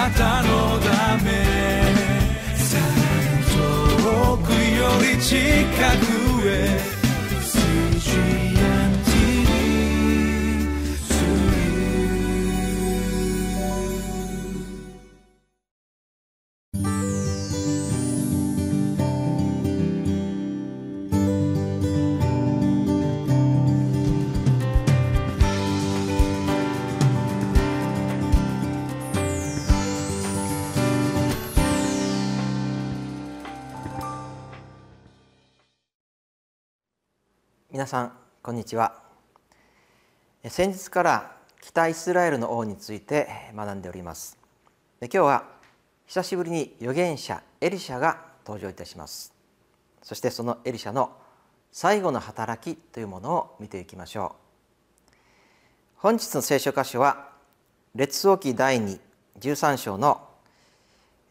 なたのため。さらに遠くより近くへ。皆さんこんにちは。先日から北イスラエルの王について学んでおります。で今日は久しぶりに預言者エリシャが登場いたします。そしてそのエリシャの最後の働きというものを見ていきましょう。本日の聖書箇所は列王記第2 13章の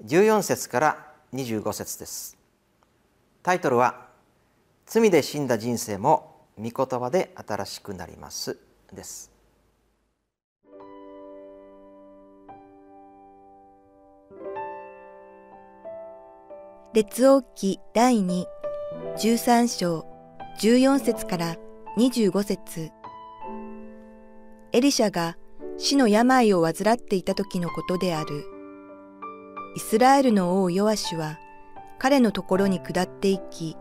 14節から25節です。タイトルは罪で死んだ人生も御言葉で新しくなりますです列王記第2、13章、14節から25節エリシャが死の病を患っていた時のことである。イスラエルの王ヨアシュは彼のところに下っていき、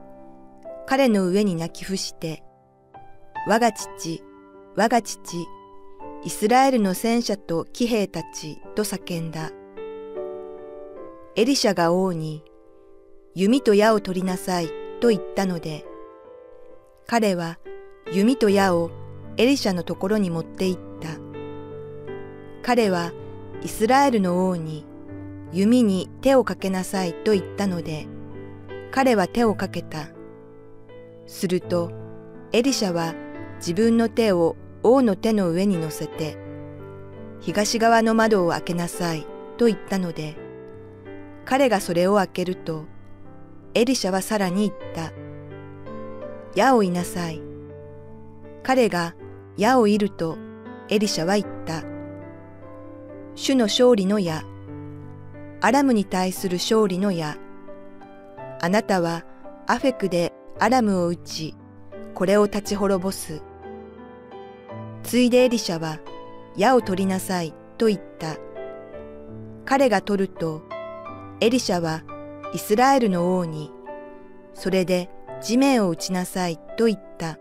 彼の上に泣き伏して、我が父、我が父、イスラエルの戦車と騎兵たちと叫んだ。エリシャが王に、弓と矢を取りなさいと言ったので、彼は弓と矢をエリシャのところに持って行った。彼はイスラエルの王に弓に手をかけなさいと言ったので、彼は手をかけた。すると、エリシャは自分の手を王の手の上に乗せて、東側の窓を開けなさいと言ったので、彼がそれを開けると、エリシャはさらに言った。矢をいなさい。彼が矢をいると、エリシャは言った。主の勝利の矢、アラムに対する勝利の矢。あなたはアフェクでアラムを撃ち、これを立ち滅ぼす。ついでエリシャは、矢を取りなさいと言った。彼が取ると、エリシャはイスラエルの王に、それで地面を打ちなさいと言った。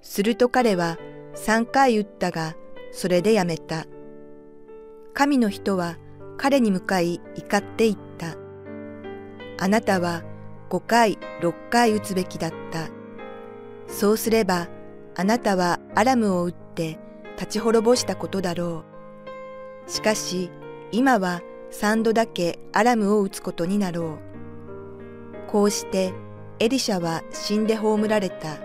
すると彼は三回撃ったが、それでやめた。神の人は彼に向かい怒って言った。あなたは五回、六回撃つべきだった。そうすれば、あなたはアラムを撃って立ち滅ぼしたことだろう。しかし今は三度だけアラムを撃つことになろう。こうしてエリシャは死んで葬られた。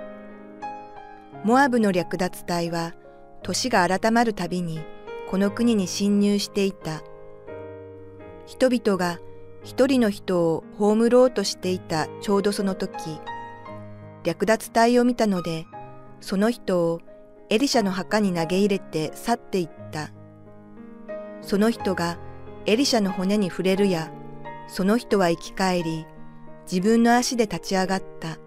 モアブの略奪隊は年が改まるたびにこの国に侵入していた。人々が一人の人を葬ろうとしていたちょうどその時、略奪隊を見たのでその人をエリシャの墓に投げ入れて去っていった。その人がエリシャの骨に触れるや、その人は生き返り、自分の足で立ち上がった。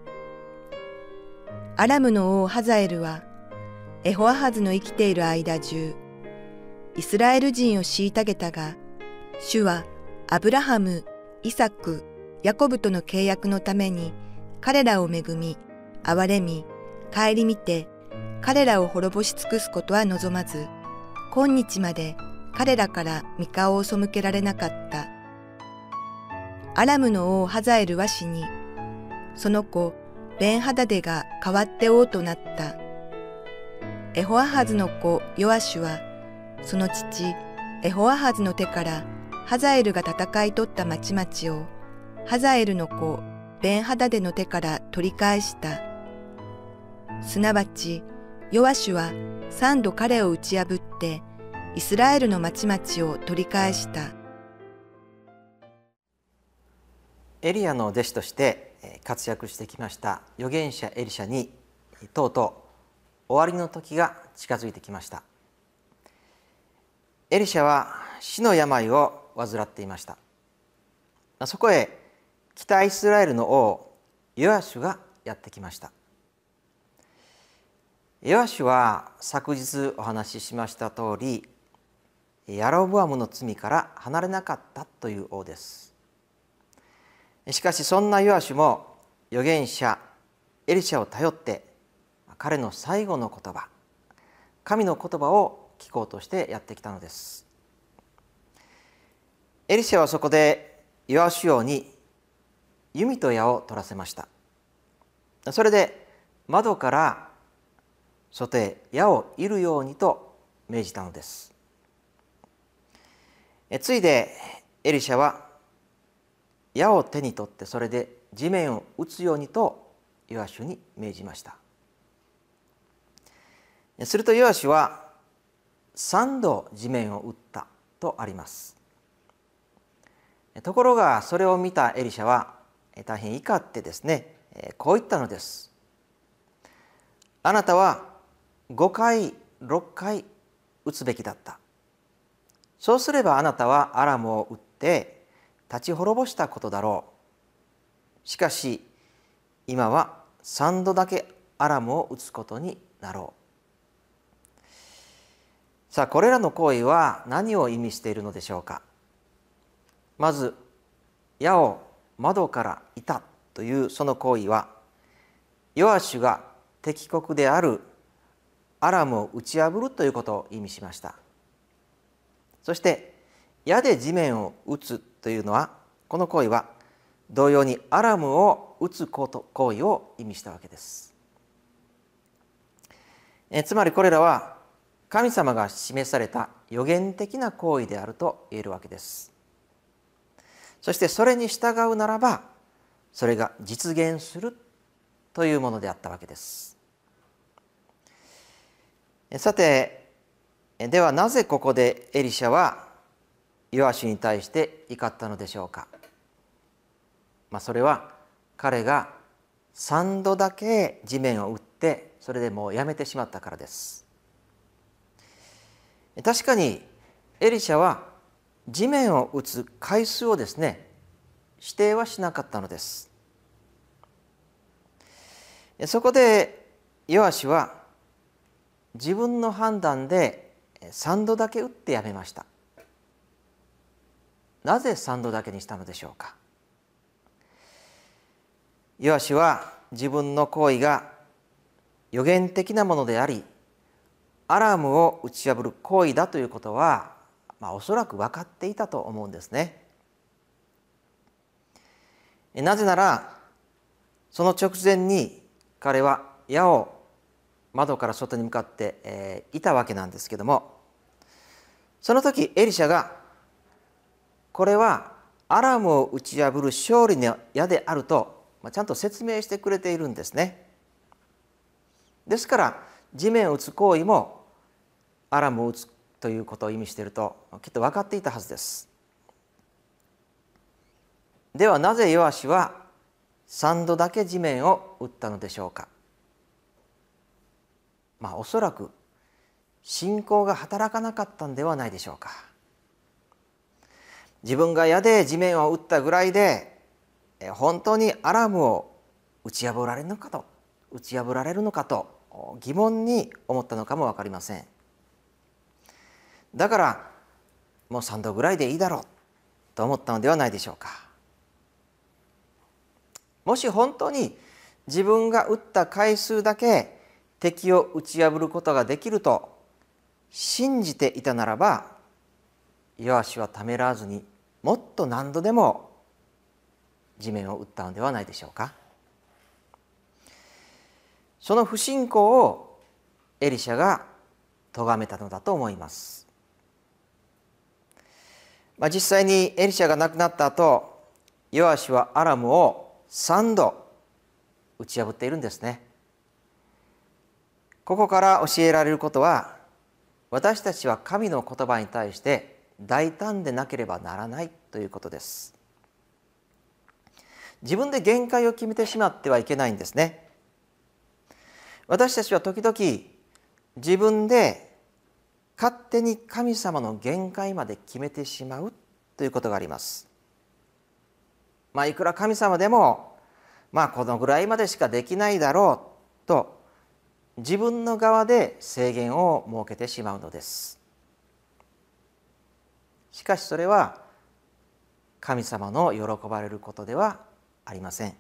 アラムの王ハザエルは、エホアハズの生きている間中、イスラエル人を虐げたが、主はアブラハム、イサク、ヤコブとの契約のために彼らを恵み、憐れみ、顧みて彼らを滅ぼし尽くすことは望まず、今日まで彼らから三顔を背けられなかった。アラムの王ハザエルは死に、その子ベンハダデが代わって王となった。エホアハズの子ヨアシュは、その父エホアハズの手からハザエルが戦い取った町々をハザエルの子ベンハダデの手から取り返した。すなわち、ヨアシュは三度彼を打ち破って、イスラエルの町々を取り返した。エリアの弟子として活躍してきました預言者エリシャにとうとう終わりの時が近づいてきました。エリシャは死の病を患っていました。そこへ北イスラエルの王ヨアシュがやってきました。ヨアシュは昨日お話ししました通りヤロブアムの罪から離れなかったという王です。しかしそんなヨアシュも預言者エリシャを頼って彼の最後の言葉神の言葉を聞こうとしてやってきたのです。エリシャはそこでヨアシュ王に弓と矢を取らせました。それで窓から外へ矢を射るようにと命じたのです。ついでエリシャは矢を手に取ってそれで地面を打つようにとヨアシュに命じました。するとヨアシュは3度地面を打ったとあります。ところがそれを見たエリシャは大変怒ってですねこう言ったのです。あなたは5回6回打つべきだった。そうすればあなたはアラムを打って立ち滅ぼしたことだろう。しかし今は3度だけアラムを打つことになろう。さあこれらの行為は何を意味しているのでしょうか。まず矢を窓からいたというその行為はヨアシュが敵国であるアラムを打ち破るということを意味しました。そして矢で地面を打つというのはこの行為は同様にアラムを打つ行為を意味したわけです。えつまりこれらは神様が示された予言的な行為であると言えるわけです。そしてそれに従うならばそれが実現するというものであったわけです。さてではなぜここでエリシャはヨアシュに対して怒ったのでしょうか、まあ、それは彼が3度だけ地面を打ってそれでもうやめてしまったからです。確かにエリシャは地面を打つ回数をですね指定はしなかったのです。そこでヨアシは自分の判断で3度だけ打ってやめましたなぜ3度だけにしたのでしょうか？ヨアシは自分の行為が予言的なものでありアラームを打ち破る行為だということはまあ、おそらく分かっていたと思うんですね。なぜならその直前に彼は矢を窓から外に向かって、えー、いたわけなんですけどもその時エリシャがこれはアラムを打ち破る勝利の矢であると、まあ、ちゃんと説明してくれているんですね。ですから地面を打つ行為もアラムを打つということを意味しているときっと分かっていたはずですではなぜヨアシは3度だけ地面を打ったのでしょうかまあおそらく信仰が働かなかったんではないでしょうか自分が矢で地面を打ったぐらいで本当にアラームを打ち破られるのかと打ち破られるのかと疑問に思ったのかも分かりません。だからもう3度ぐらいでいいだろうと思ったのではないでしょうかもし本当に自分が打った回数だけ敵を打ち破ることができると信じていたならばヨアシはためらわずにもっと何度でも地面を打ったのではないでしょうか。その不信仰をエリシャが咎めたのだと思います。まあ、実際にエリシャが亡くなった後ヨアシはアラムを3度打ち破っているんですね。ここから教えられることは私たちは神の言葉に対して大胆でなければならないということです自分で限界を決めてしまってはいけないんですね私たちは時々自分で勝手に神様の限界まで決めてしまうということがあります。まあ、いくら神様でもまあこのぐらいまでしかできないだろうと自分の側で制限を設けてしまうのです。しかしそれは神様の喜ばれることではありません。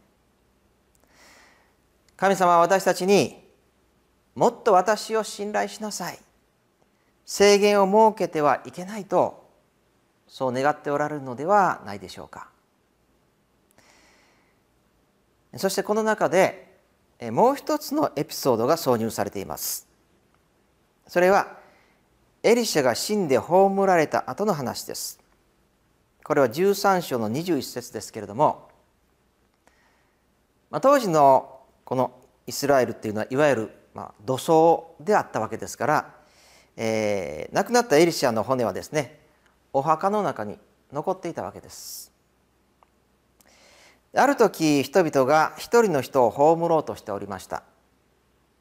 神様は私たちにもっと私を信頼しなさい制限を設けてはいけないとそう願っておられるのではないでしょうかそしてこの中でもう一つのエピソードが挿入されていますそれはエリシャが死んで葬られた後の話ですこれは13章の21節ですけれども、まあ、当時のこのイスラエルっていうのはいわゆるまあ土葬であったわけですから、えー、亡くなったエリシャの骨はですねお墓の中に残っていたわけです。ある時人々が一人の人を葬ろうとしておりました。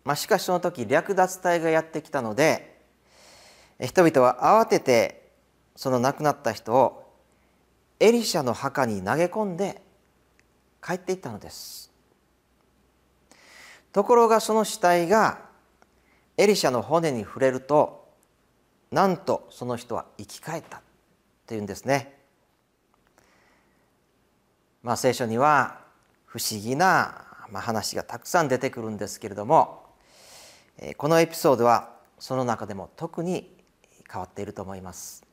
まあ、しかしその時略奪隊がやってきたので人々は慌ててその亡くなった人をエリシャの墓に投げ込んで帰っていったのです。ところがその死体がエリシャの骨に触れるとなんとその人は生き返ったというんですね。まあ、聖書には不思議な話がたくさん出てくるんですけれどもこのエピソードはその中でも特に変わっていると思います。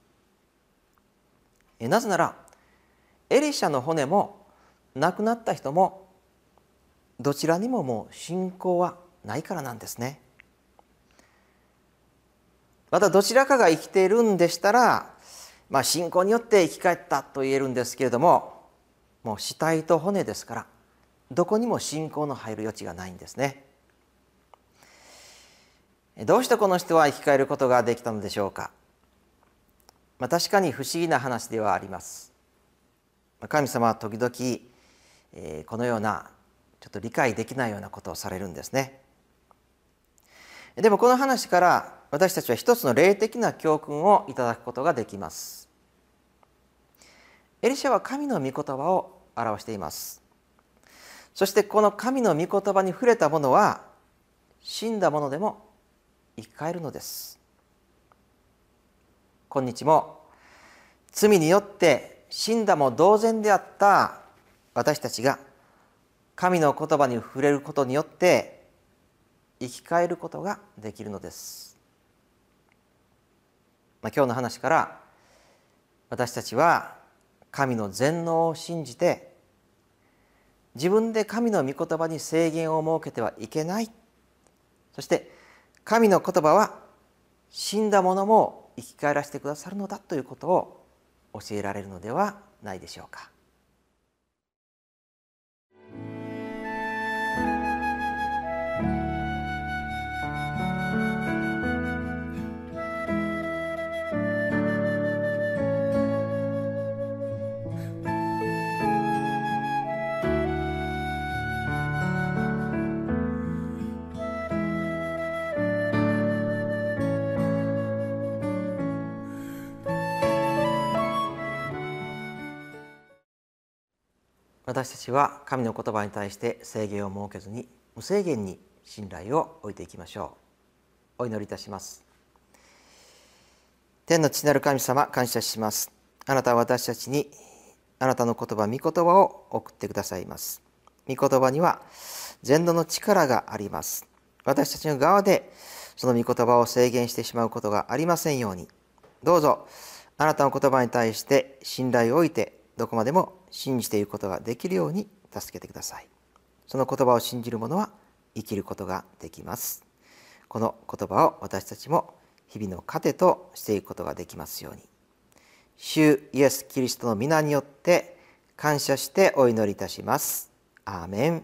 なぜならエリシャの骨も亡くなった人もどちらにももう信仰はないからなんですね。またどちらかが生きているんでしたら、まあ、信仰によって生き返ったと言えるんですけれどももう死体と骨ですからどこにも信仰の入る余地がないんですね。どうしてこの人は生き返ることができたのでしょうか。まあ、確かに不思議な話ではあります。神様は時々、えー、このようなちょっと理解できないようなことをされるんですね。でもこの話から私たちは一つの霊的な教訓をいただくことができます。エリシャは神の御言葉を表しています。そしてこの神の御言葉に触れた者は死んだ者でも生き返るのです。今日も罪によって死んだも同然であった私たちが神の言葉に触れることによって生き返ることができるのです。まあ、今日の話から私たちは神の全能を信じて自分で神の御言葉に制限を設けてはいけないそして神の言葉は死んだ者も生き返らせてくださるのだということを教えられるのではないでしょうか。私たちは神の言葉に対して制限を設けずに無制限に信頼を置いていきましょう。お祈りいたします。天の父なる神様感謝します。あなたは私たちにあなたの言葉御言葉を送ってくださいます。御言葉には全土の力があります。私たちの側でその御言葉を制限してしまうことがありませんように。どうぞあなたの言葉に対して信頼を置いてどこまでも信じていくことができるように助けてください。その言葉を信じる者は生きることができます。この言葉を私たちも日々の糧としていくことができますように。主イエス・キリストの皆によって感謝してお祈りいたします。アーメン。